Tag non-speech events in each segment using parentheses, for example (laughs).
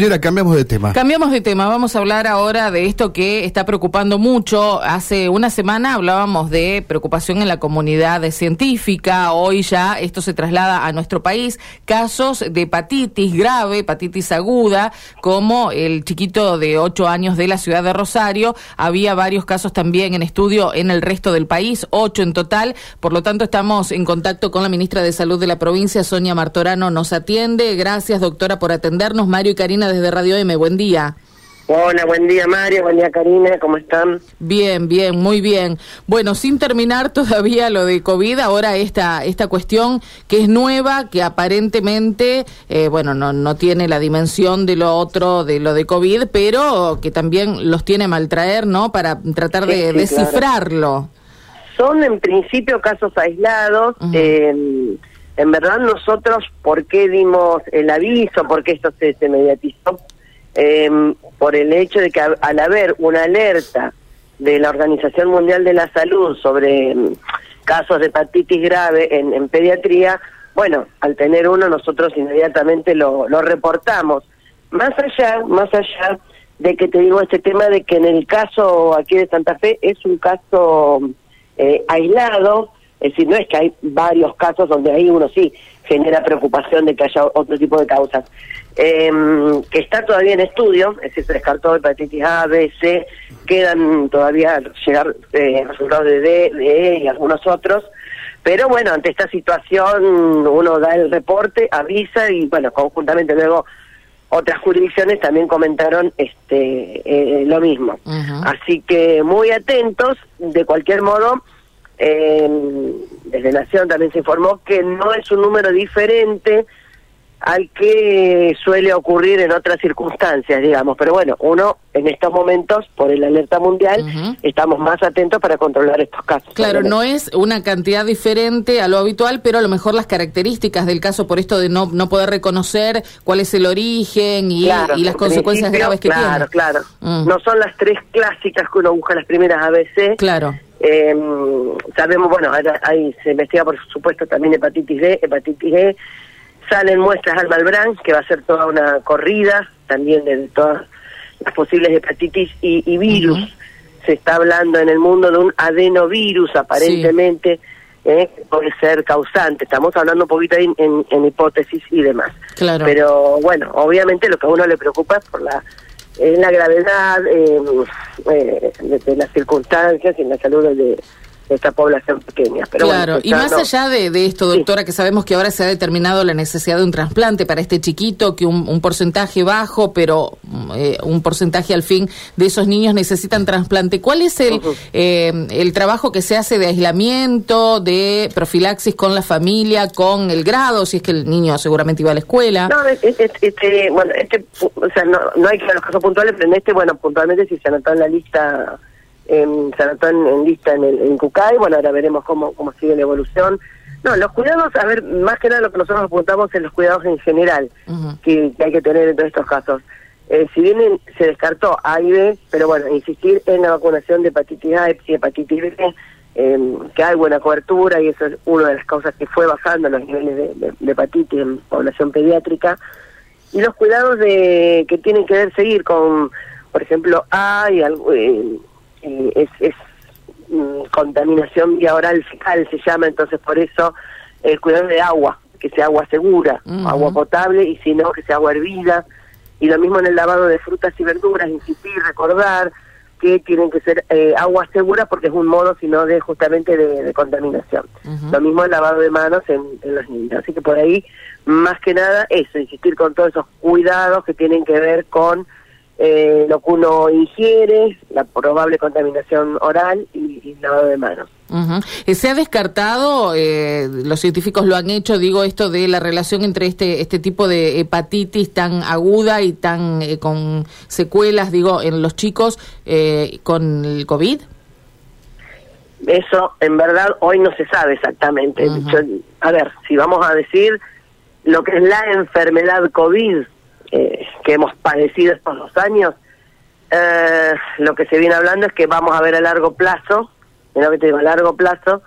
Cambiamos de tema. Cambiamos de tema, vamos a hablar ahora de esto que está preocupando mucho. Hace una semana hablábamos de preocupación en la comunidad científica, hoy ya esto se traslada a nuestro país, casos de hepatitis grave, hepatitis aguda, como el chiquito de 8 años de la ciudad de Rosario. Había varios casos también en estudio en el resto del país, 8 en total. Por lo tanto, estamos en contacto con la ministra de Salud de la provincia, Sonia Martorano, nos atiende. Gracias, doctora, por atendernos. Mario y Karina desde Radio M. Buen día. Hola, buen día Mario, buen día Karina, ¿cómo están? Bien, bien, muy bien. Bueno, sin terminar (laughs) todavía lo de COVID, ahora esta, esta cuestión que es nueva, que aparentemente, eh, bueno, no, no tiene la dimensión de lo otro, de lo de COVID, pero que también los tiene a maltraer, ¿no? Para tratar de descifrarlo. Son en principio casos aislados. eh, en verdad nosotros, ¿por qué dimos el aviso? ¿Por qué esto se, se mediatizó? Eh, por el hecho de que al haber una alerta de la Organización Mundial de la Salud sobre mm, casos de hepatitis grave en, en, pediatría, bueno, al tener uno nosotros inmediatamente lo, lo reportamos. Más allá, más allá de que te digo este tema de que en el caso aquí de Santa Fe es un caso eh, aislado, es decir, no es que hay varios casos donde ahí uno sí genera preocupación de que haya otro tipo de causas. Eh, que está todavía en estudio, es decir, se descartó hepatitis A, B, C, quedan todavía llegar eh, resultados de D, de E y algunos otros, pero bueno, ante esta situación uno da el reporte, avisa y bueno, conjuntamente luego otras jurisdicciones también comentaron este eh, lo mismo. Uh -huh. Así que muy atentos, de cualquier modo, eh, desde Nación también se informó que no es un número diferente al que suele ocurrir en otras circunstancias, digamos. Pero bueno, uno en estos momentos, por el alerta mundial, uh -huh. estamos más atentos para controlar estos casos. Claro, no es una cantidad diferente a lo habitual, pero a lo mejor las características del caso, por esto de no, no poder reconocer cuál es el origen y, claro, y las consecuencias graves que claro, tiene. Claro, claro. Mm. No son las tres clásicas que uno busca las primeras ABC. Claro. Eh, sabemos, bueno, ahí se investiga por supuesto también hepatitis D, hepatitis E, salen muestras al Malbrán, que va a ser toda una corrida también de todas las posibles hepatitis y, y virus. Uh -huh. Se está hablando en el mundo de un adenovirus, aparentemente, sí. eh, que puede ser causante. Estamos hablando un poquito ahí en, en, en, hipótesis y demás. Claro. Pero bueno, obviamente lo que a uno le preocupa es por la eh, la gravedad eh, de, de, las circunstancias y la salud de, esta población pequeña. Pero claro, bueno, y más allá de, de esto, doctora, sí. que sabemos que ahora se ha determinado la necesidad de un trasplante para este chiquito, que un, un porcentaje bajo, pero eh, un porcentaje al fin de esos niños necesitan trasplante. ¿Cuál es el, uh -huh. eh, el trabajo que se hace de aislamiento, de profilaxis con la familia, con el grado, si es que el niño seguramente iba a la escuela? No, este, este bueno, este, o sea, no, no hay que ver los casos puntuales, pero en este, bueno, puntualmente si se anotó en la lista en, anotó en, lista en, el, en Cucay, bueno, ahora veremos cómo, cómo sigue la evolución. No, los cuidados, a ver, más que nada lo que nosotros apuntamos en los cuidados en general uh -huh. que, que, hay que tener en todos estos casos. Eh, si bien se descartó A y B, pero bueno, insistir en la vacunación de hepatitis A y hepatitis B, eh, que hay buena cobertura y eso es una de las causas que fue bajando los niveles de, de, de hepatitis en población pediátrica. Y los cuidados de que tienen que ver seguir con, por ejemplo, A y algo... Eh, eh, es, es mm, contaminación vía oral fecal se llama, entonces por eso el cuidado de agua, que sea agua segura, uh -huh. agua potable y si no, que sea agua hervida. Y lo mismo en el lavado de frutas y verduras, insistir, recordar que tienen que ser eh, agua segura porque es un modo, sino de justamente de, de contaminación. Uh -huh. Lo mismo el lavado de manos en, en los niños. Así que por ahí, más que nada, eso, insistir con todos esos cuidados que tienen que ver con eh, lo que uno ingiere, la probable contaminación oral y, y lavado de manos. Uh -huh. Se ha descartado, eh, los científicos lo han hecho, digo esto de la relación entre este este tipo de hepatitis tan aguda y tan eh, con secuelas, digo, en los chicos eh, con el COVID. Eso, en verdad, hoy no se sabe exactamente. Uh -huh. Yo, a ver, si vamos a decir lo que es la enfermedad COVID, eh, que hemos padecido estos dos años, eh, lo que se viene hablando es que vamos a ver a largo plazo, en lo que te digo, a largo plazo,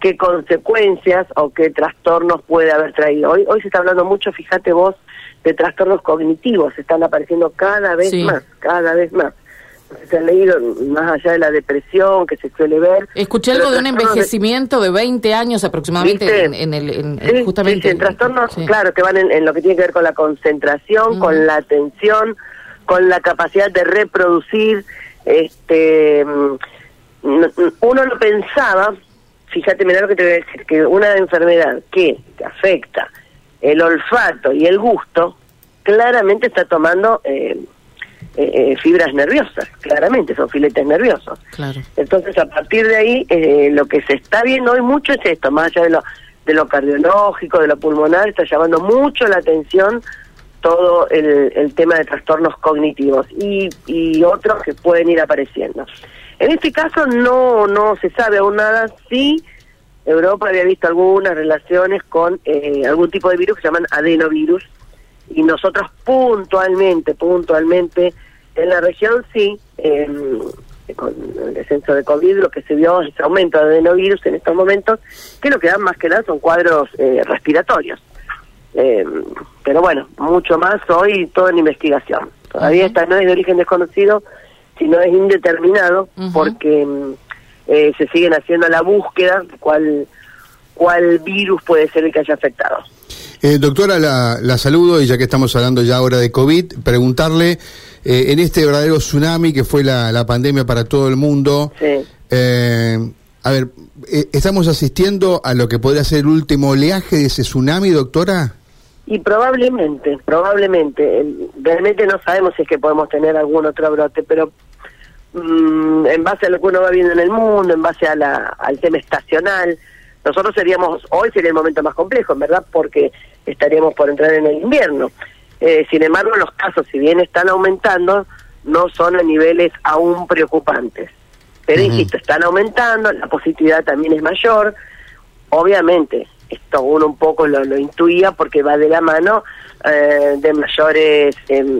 qué consecuencias o qué trastornos puede haber traído. Hoy, hoy se está hablando mucho, fíjate vos, de trastornos cognitivos, están apareciendo cada vez más, cada vez más. Se han leído más allá de la depresión que se suele ver. Escuché algo de un envejecimiento de... 20 años aproximadamente en, el en, justamente en trastornos, claro, que van en, lo que tiene que ver con la concentración, con la atención, con la capacidad de reproducir. Este, mm, uno lo pensaba, fíjate, mira lo que te voy a decir, que una enfermedad que afecta el olfato y el gusto, claramente está tomando eh, eh, eh, fibras nerviosas, claramente, son filetes nerviosos. Claro. Entonces, a partir de ahí, lo que se está viendo hoy mucho es esto, más allá de lo, de lo cardiológico, de lo pulmonar, está llamando mucho la atención todo el, el tema de trastornos cognitivos y, y otros que pueden ir apareciendo. En este caso no, no se sabe aún nada, sí Europa había visto algunas relaciones con eh, algún tipo de virus que se llaman adenovirus y nosotros puntualmente, puntualmente en la región sí, con el descenso de COVID lo que se vio es aumento de adenovirus en estos momentos, que lo que dan más que nada son cuadros eh, respiratorios. Eh, pero bueno, mucho más hoy todo en investigación. Todavía esta no es de origen desconocido, sino es indeterminado, porque mm, eh, se siguen haciendo la búsqueda cuál, cuál virus puede ser el que haya afectado. Eh, doctora, la, saludo y ya que estamos hablando ya ahora de COVID, preguntarle, eh, en este verdadero tsunami que fue la, la pandemia para todo el mundo, a ver, ¿estamos asistiendo a lo que podría ser el último oleaje de ese tsunami, doctora? Y probablemente, probablemente, realmente no sabemos si es que podemos tener algún otro brote, pero Mm, en base a lo que uno va viendo en el mundo, en base a la, al tema estacional. Nosotros seríamos, hoy sería el momento más complejo, en verdad, porque estaríamos por entrar en el invierno. Eh, sin embargo, los casos, si bien están aumentando, no son a niveles aún preocupantes. Pero insisto, están aumentando, la positividad también es mayor. Obviamente, esto uno un poco lo, lo intuía porque va de la mano eh, de mayores em,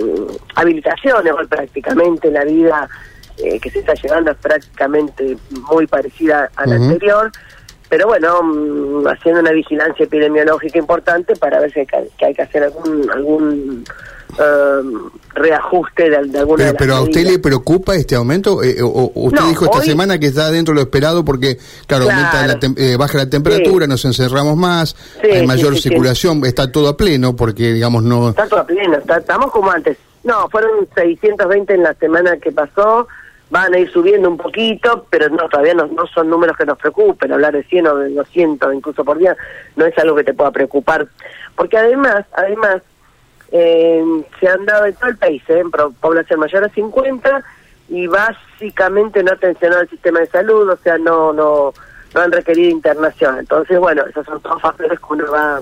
habilitaciones, hoy prácticamente la vida eh, que se está llevando es prácticamente muy parecida a la anterior, pero bueno, mm, haciendo una vigilancia epidemiológica importante para ver si hay que, hay que hacer algún algún um, reajuste de, de alguna pero, pero a usted le preocupa este aumento eh, o, usted dijo esta semana que está dentro de lo esperado porque claro, eh, baja la temperatura nos encerramos más hay mayor circulación está todo a pleno porque digamos no está todo a pleno estamos como antes. No fueron 620 en la semana que pasó van a ir subiendo un poquito, pero no todavía no, son números que nos preocupen, hablar de 100 o de 200 incluso por día no es algo que te pueda preocupar, porque además, además, eh, se han dado en todo el país, ¿eh? en población mayor a 50 y básicamente no atencionado al sistema de salud, o sea, no, no, no han requerido internación. Entonces, bueno, esos son todos factores que uno va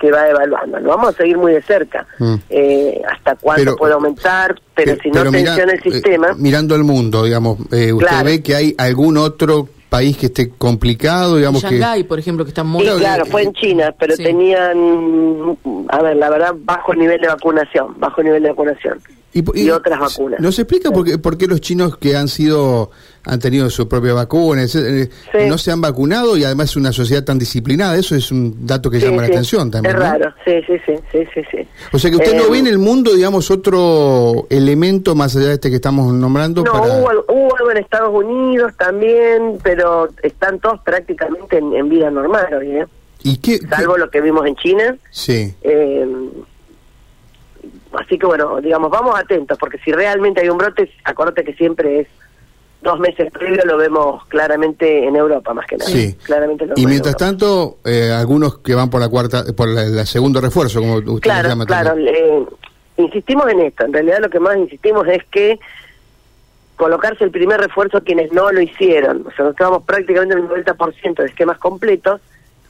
que va evaluando. Lo vamos a seguir muy de cerca. Mm. Eh, hasta cuándo puede aumentar, pero si no tensiona el eh, sistema. mirando al mundo, digamos, eh, ¿usted ve que hay algún otro país que esté complicado, digamos Shanghái, por ejemplo, que está muy... Sí, claro, fue en China, pero tenían, a ver, la verdad, bajo nivel de vacunación, bajo nivel de vacunación. Y, otras vacunas. ¿Nos explica por qué, por qué los chinos que han sido han tenido su propia vacuna, eh, no se han vacunado y además es una sociedad tan disciplinada? Eso es un dato que llama la atención también. Es raro, sí, sí, sí, sí, sí, O sea que usted no ve en el mundo, digamos, otro elemento más allá de este que estamos nombrando. No, hubo, algo en Estados Unidos también, pero están todos prácticamente en, vida normal ¿eh? ¿Y qué, Salvo lo que vimos en China. Sí. Eh, Así que bueno, digamos, vamos atentos, porque si realmente hay un brote, acuérdate que siempre es dos meses previo, lo vemos claramente en Europa más que nada. Sí. Claramente y mientras tanto, eh, algunos que van por la cuarta, por la, segundo refuerzo, como usted claro, llama. Claro, insistimos en esto. En realidad lo que más insistimos es que colocarse el primer refuerzo a quienes no lo hicieron. O sea, nos quedamos prácticamente en el 90% de esquemas completos,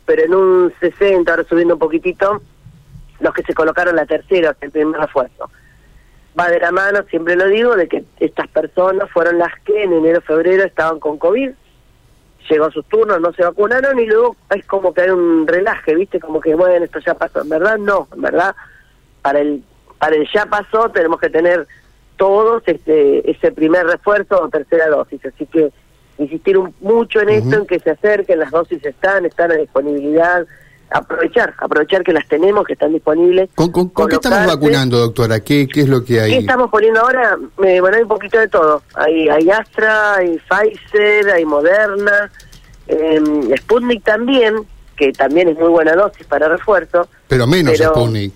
pero en un 60, ahora subiendo un poquitito, los que se colocaron la tercera, el primer refuerzo. Va de la mano, siempre lo digo, de que estas personas fueron las que en enero, febrero estaban con COVID, llegó su turno, no se vacunaron y luego es como que hay un relaje, ¿viste? Como que, bueno, esto ya pasó. En verdad, no, en verdad, para el, para el ya pasó tenemos que tener todos este, ese primer refuerzo o tercera dosis. Así que insistir mucho en esto, en que se acerquen, las dosis están, están a disponibilidad, aprovechar, aprovechar que las tenemos, que están disponibles. ¿Con, qué estamos vacunando, doctora? ¿Qué, ¿Qué es lo que hay? ¿Qué estamos poniendo ahora? Eh, bueno, hay un poquito de todo. Hay, hay Astra, hay Pfizer, hay Moderna, eh, Sputnik también, que también es muy buena dosis para refuerzo. Pero menos Sputnik.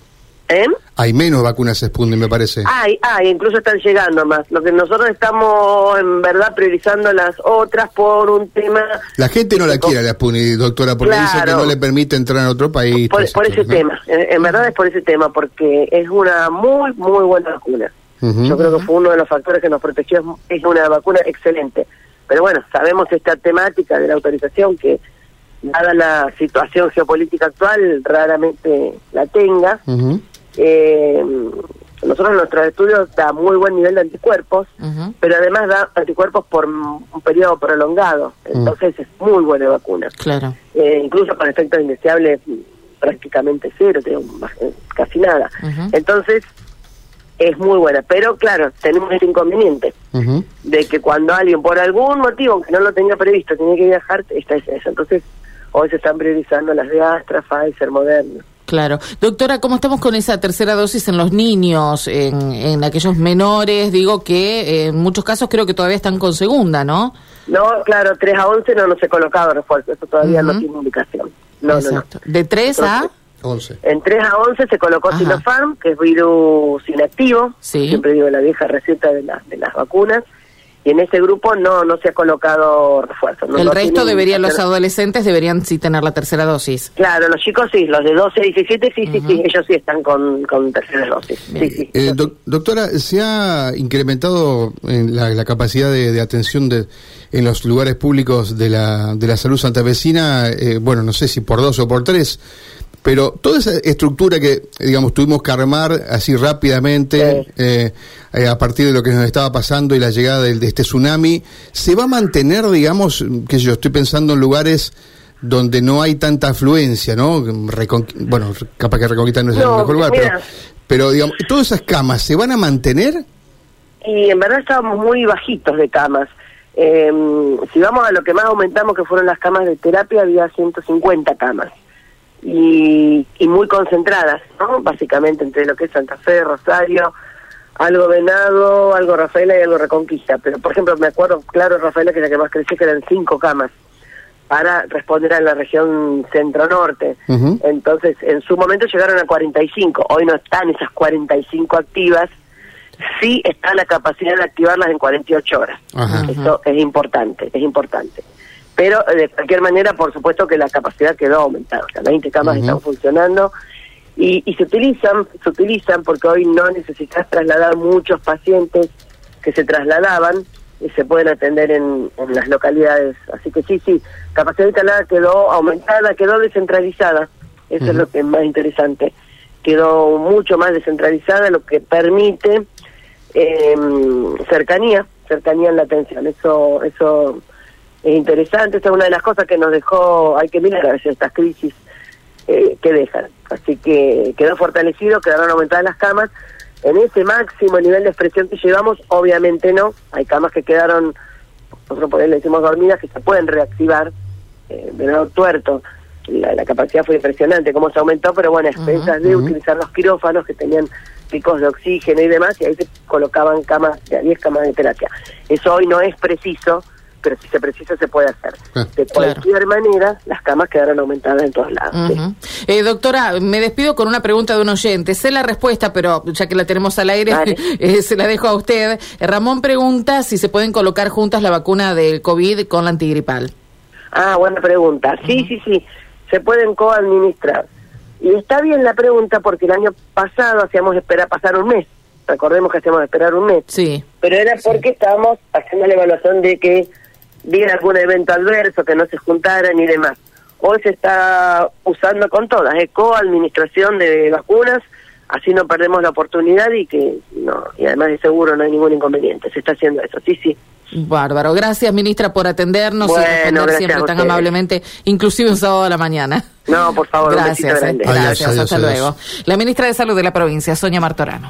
¿Eh? Hay menos vacunas Sputnik, me parece. Hay, hay, incluso están llegando más. Lo que nosotros estamos, en verdad, priorizando las otras por un tema... La gente no la quiere la Sputnik, doctora, porque dice que no le permite entrar a otro país. Por, ese tema, en, verdad es por ese tema, porque es una muy, muy buena vacuna. Yo creo que fue uno de los factores que nos protegió, es una vacuna excelente. Pero bueno, sabemos esta temática de la autorización que, dada la situación geopolítica actual, raramente la tenga. Eh, nosotros nuestros estudios da muy buen nivel de anticuerpos, pero además da anticuerpos por un periodo prolongado, mm. entonces es muy buena vacuna. Claro. Eh, incluso con efectos indeseables prácticamente cero, casi nada. Entonces es muy buena, pero claro, tenemos ese inconveniente de que cuando alguien por algún motivo, aunque no lo tenga previsto, tiene que viajar, está es eso. Entonces hoy se están priorizando las de Astra, Pfizer, Moderna. Claro. Doctora, ¿cómo estamos con esa tercera dosis en los niños, en, aquellos menores? Digo que eh, en muchos casos creo que todavía están con segunda, ¿no? No, claro, 3 a 11 no, no se ha colocado refuerzo, eso todavía no tiene indicación. No, Exacto. ¿De 3 a...? 11. En 3 a 11 se colocó Sinopharm, que es virus inactivo, siempre digo la vieja receta de, de las vacunas, y en ese grupo no no se ha colocado refuerzo. el resto deberían, los adolescentes deberían sí tener la tercera dosis. Claro, los chicos sí, los de 12 a 17 sí, sí, sí, ellos sí están con, con tercera dosis. Sí, sí, eh, doctora, ¿se ha incrementado la, la capacidad de, atención de, en los lugares públicos de la, de la salud santavecina? Eh, bueno, no sé si por dos o por tres. Pero toda esa estructura que, digamos, tuvimos que armar así rápidamente eh, eh, a partir de lo que nos estaba pasando y la llegada de, este tsunami, ¿se va a mantener, digamos, que yo estoy pensando en lugares donde no hay tanta afluencia, ¿no? bueno, capaz que Reconquista no es el mejor lugar, pero, pero, digamos, ¿todas esas camas se van a mantener? Y en verdad estábamos muy bajitos de camas. Em, si vamos a lo que más aumentamos, que fueron las camas de terapia, había 150 camas y, y muy concentradas, ¿no? Básicamente entre lo que es Santa Fe, Rosario, algo Venado, algo Rafaela y algo Reconquista. Pero, por ejemplo, me acuerdo, claro, Rafaela, que la que más creció, que eran cinco camas para responder a la región centro-norte. Entonces, en su momento llegaron a 45. Hoy no están esas 45 activas. Sí está la capacidad de activarlas en 48 horas. Eso es importante, es importante. Pero eh, de cualquier manera, por supuesto que la capacidad quedó aumentada. O sea, 20 camas están funcionando y, y, se utilizan, se utilizan porque hoy no necesitas trasladar muchos pacientes que se trasladaban y se pueden atender en, en las localidades. Así que sí, sí, capacidad instalada quedó aumentada, quedó descentralizada. Eso es lo que es más interesante. Quedó mucho más descentralizada, lo que permite eh, cercanía, cercanía en la atención. Eso, eso es interesante, esta es una de las cosas que nos dejó, hay que mirar a veces estas crisis eh, que dejan. Así que quedó fortalecido, quedaron aumentadas las camas. En ese máximo nivel de expresión que llevamos, obviamente no, hay camas que quedaron, nosotros por ahí le decimos dormidas, que se pueden reactivar, eh, de nuevo tuerto, la, capacidad fue impresionante, cómo se aumentó, pero bueno, a expensas de utilizar los quirófanos que tenían picos de oxígeno y demás, y ahí se colocaban camas, de 10 camas de terapia. Eso hoy no es preciso, pero si se precisa se puede hacer. Ah, de cualquier manera, las camas quedaron aumentadas en todos lados. eh, doctora, me despido con una pregunta de un oyente. Sé la respuesta, pero ya que la tenemos al aire, (laughs) eh, se la dejo a usted. Eh, Ramón pregunta si se pueden colocar juntas la vacuna del COVID con la antigripal. Ah, buena pregunta. Sí, sí, sí, se pueden coadministrar. Y está bien la pregunta porque el año pasado hacíamos esperar pasar un mes. Recordemos que hacíamos esperar un mes. Sí. Pero era porque estábamos haciendo la evaluación de que bien algún evento adverso, que no se juntaran y demás. Hoy se está usando con todas, ¿eh? co-administración de vacunas, así no perdemos la oportunidad y que no y además de seguro no hay ningún inconveniente. Se está haciendo eso, sí, sí. Bárbaro. Gracias, ministra, por atendernos y responder siempre tan amablemente, inclusive un sábado a la mañana. No, por favor, gracias, un eh. Gracias, hasta luego. La ministra de Salud de la provincia, Sonia Martorano.